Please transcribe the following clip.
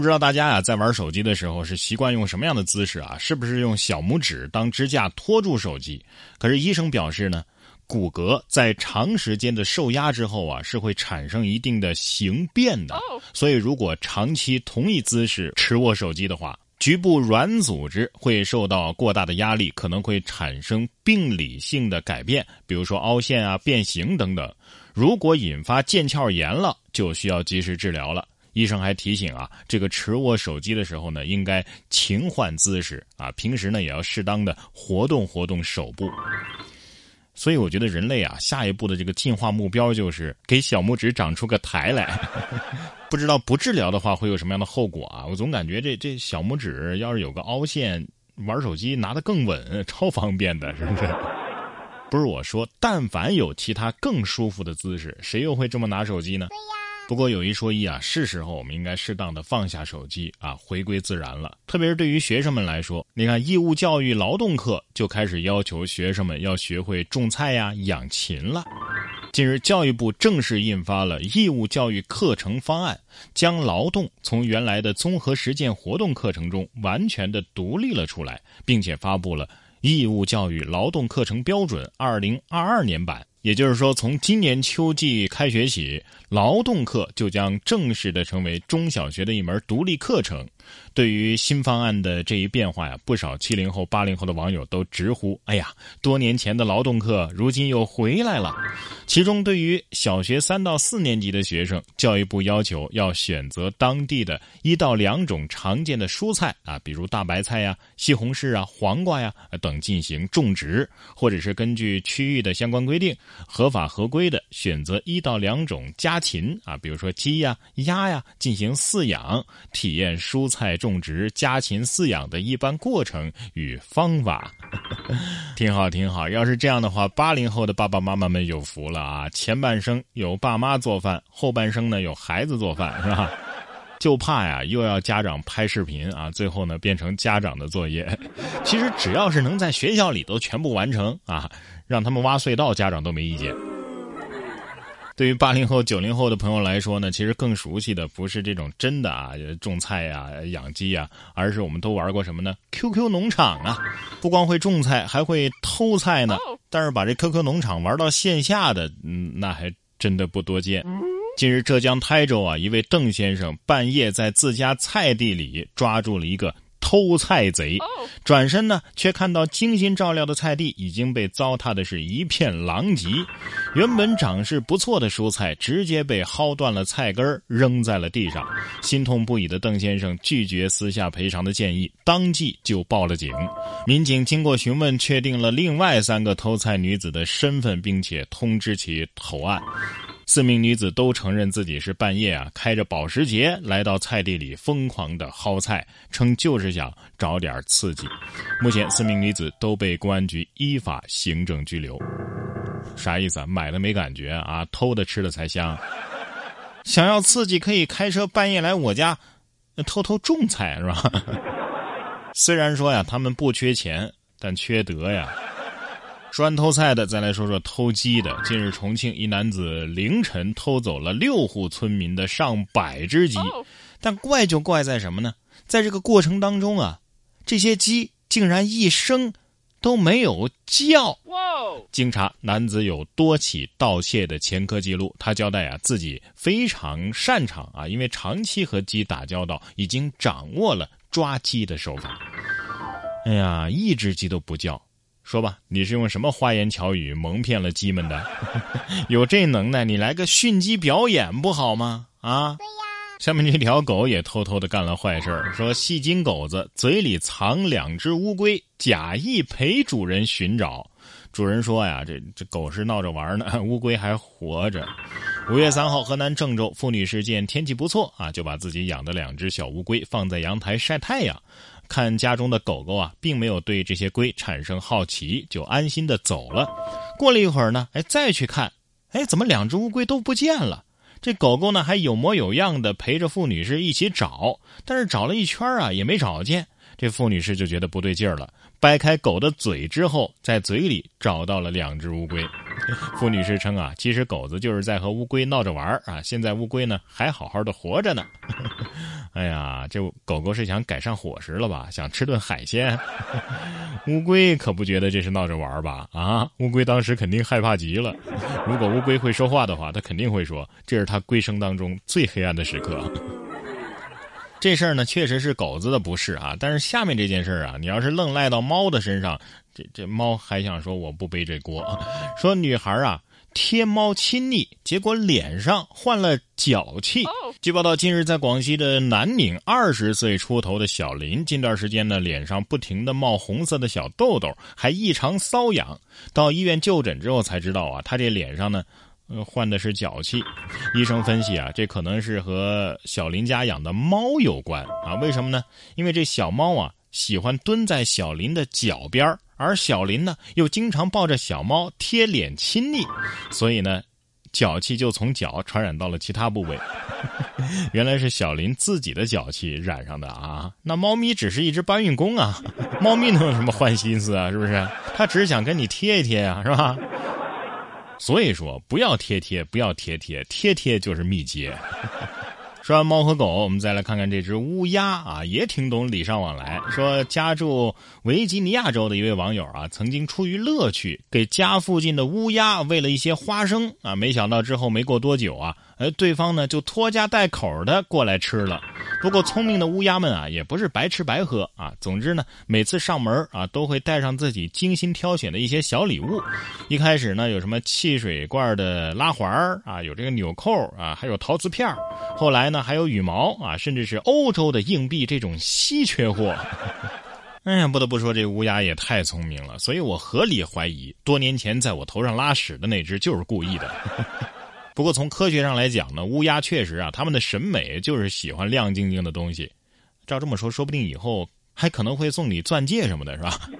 不知道大家啊，在玩手机的时候是习惯用什么样的姿势啊？是不是用小拇指当支架托住手机？可是医生表示呢，骨骼在长时间的受压之后啊，是会产生一定的形变的。所以，如果长期同一姿势持握手机的话，局部软组织会受到过大的压力，可能会产生病理性的改变，比如说凹陷啊、变形等等。如果引发腱鞘炎了，就需要及时治疗了。医生还提醒啊，这个持握手机的时候呢，应该勤换姿势啊，平时呢也要适当的活动活动手部。所以我觉得人类啊，下一步的这个进化目标就是给小拇指长出个台来。不知道不治疗的话会有什么样的后果啊？我总感觉这这小拇指要是有个凹陷，玩手机拿得更稳，超方便的，是不是？不是我说，但凡有其他更舒服的姿势，谁又会这么拿手机呢？对呀。不过有一说一啊，是时候我们应该适当的放下手机啊，回归自然了。特别是对于学生们来说，你看义务教育劳动课就开始要求学生们要学会种菜呀、养禽了。近日，教育部正式印发了义务教育课程方案，将劳动从原来的综合实践活动课程中完全的独立了出来，并且发布了义务教育劳动课程标准二零二二年版。也就是说，从今年秋季开学起，劳动课就将正式的成为中小学的一门独立课程。对于新方案的这一变化呀，不少七零后、八零后的网友都直呼：“哎呀，多年前的劳动课如今又回来了。”其中，对于小学三到四年级的学生，教育部要求要选择当地的一到两种常见的蔬菜啊，比如大白菜呀、西红柿啊、黄瓜呀等进行种植，或者是根据区域的相关规定，合法合规的选择一到两种家禽啊，比如说鸡呀、鸭呀进行饲养，体验蔬菜。菜种植家禽饲养的一般过程与方法，挺好挺好。要是这样的话，八零后的爸爸妈妈们有福了啊！前半生有爸妈做饭，后半生呢有孩子做饭，是吧？就怕呀，又要家长拍视频啊，最后呢变成家长的作业。其实只要是能在学校里头全部完成啊，让他们挖隧道，家长都没意见。对于八零后、九零后的朋友来说呢，其实更熟悉的不是这种真的啊种菜呀、养鸡呀，而是我们都玩过什么呢？QQ 农场啊，不光会种菜，还会偷菜呢。但是把这 QQ 农场玩到线下的，嗯，那还真的不多见。近日，浙江台州啊，一位邓先生半夜在自家菜地里抓住了一个。偷菜贼，转身呢，却看到精心照料的菜地已经被糟蹋的是一片狼藉。原本长势不错的蔬菜，直接被薅断了菜根扔在了地上。心痛不已的邓先生拒绝私下赔偿的建议，当即就报了警。民警经过询问，确定了另外三个偷菜女子的身份，并且通知其投案。四名女子都承认自己是半夜啊开着保时捷来到菜地里疯狂的薅菜，称就是想找点刺激。目前四名女子都被公安局依法行政拘留。啥意思啊？买了没感觉啊？偷的吃的才香。想要刺激可以开车半夜来我家，偷偷种菜是吧？虽然说呀他们不缺钱，但缺德呀。说完偷菜的，再来说说偷鸡的。近日，重庆一男子凌晨偷走了六户村民的上百只鸡，但怪就怪在什么呢？在这个过程当中啊，这些鸡竟然一声都没有叫。经查，男子有多起盗窃的前科记录。他交代啊，自己非常擅长啊，因为长期和鸡打交道，已经掌握了抓鸡的手法。哎呀，一只鸡都不叫。说吧，你是用什么花言巧语蒙骗了鸡们的？有这能耐，你来个驯鸡表演不好吗？啊，对呀。下面这条狗也偷偷的干了坏事儿说戏精狗子嘴里藏两只乌龟，假意陪主人寻找。主人说呀，这这狗是闹着玩呢，乌龟还活着。五月三号，河南郑州付女士见天气不错啊，就把自己养的两只小乌龟放在阳台晒太阳。看家中的狗狗啊，并没有对这些龟产生好奇，就安心的走了。过了一会儿呢，哎，再去看，哎，怎么两只乌龟都不见了？这狗狗呢，还有模有样的陪着傅女士一起找，但是找了一圈啊，也没找见。这傅女士就觉得不对劲儿了，掰开狗的嘴之后，在嘴里找到了两只乌龟。傅女士称啊，其实狗子就是在和乌龟闹着玩儿啊，现在乌龟呢还好好的活着呢。哎呀，这狗狗是想改善伙食了吧？想吃顿海鲜？乌龟可不觉得这是闹着玩儿吧？啊，乌龟当时肯定害怕极了。如果乌龟会说话的话，它肯定会说：“这是它龟生当中最黑暗的时刻。”这事儿呢，确实是狗子的不是啊。但是下面这件事儿啊，你要是愣赖到猫的身上，这这猫还想说我不背这锅。说女孩啊。贴猫亲昵，结果脸上患了脚气。据报道，近日在广西的南宁，二十岁出头的小林，近段时间呢，脸上不停的冒红色的小痘痘，还异常瘙痒。到医院就诊之后才知道啊，他这脸上呢，呃，患的是脚气。医生分析啊，这可能是和小林家养的猫有关啊。为什么呢？因为这小猫啊，喜欢蹲在小林的脚边。而小林呢，又经常抱着小猫贴脸亲昵，所以呢，脚气就从脚传染到了其他部位。原来是小林自己的脚气染上的啊！那猫咪只是一只搬运工啊，猫咪能有什么坏心思啊？是不是？它只是想跟你贴一贴啊，是吧？所以说，不要贴贴，不要贴贴，贴贴就是密接。说完猫和狗，我们再来看看这只乌鸦啊，也挺懂礼尚往来。说家住维吉尼亚州的一位网友啊，曾经出于乐趣给家附近的乌鸦喂了一些花生啊，没想到之后没过多久啊。而对方呢，就拖家带口的过来吃了。不过聪明的乌鸦们啊，也不是白吃白喝啊。总之呢，每次上门啊，都会带上自己精心挑选的一些小礼物。一开始呢，有什么汽水罐的拉环啊，有这个纽扣啊，还有陶瓷片后来呢，还有羽毛啊，甚至是欧洲的硬币这种稀缺货。哎呀，不得不说，这乌鸦也太聪明了。所以我合理怀疑，多年前在我头上拉屎的那只就是故意的。不过从科学上来讲呢，乌鸦确实啊，他们的审美就是喜欢亮晶晶的东西。照这么说，说不定以后还可能会送你钻戒什么的，是吧？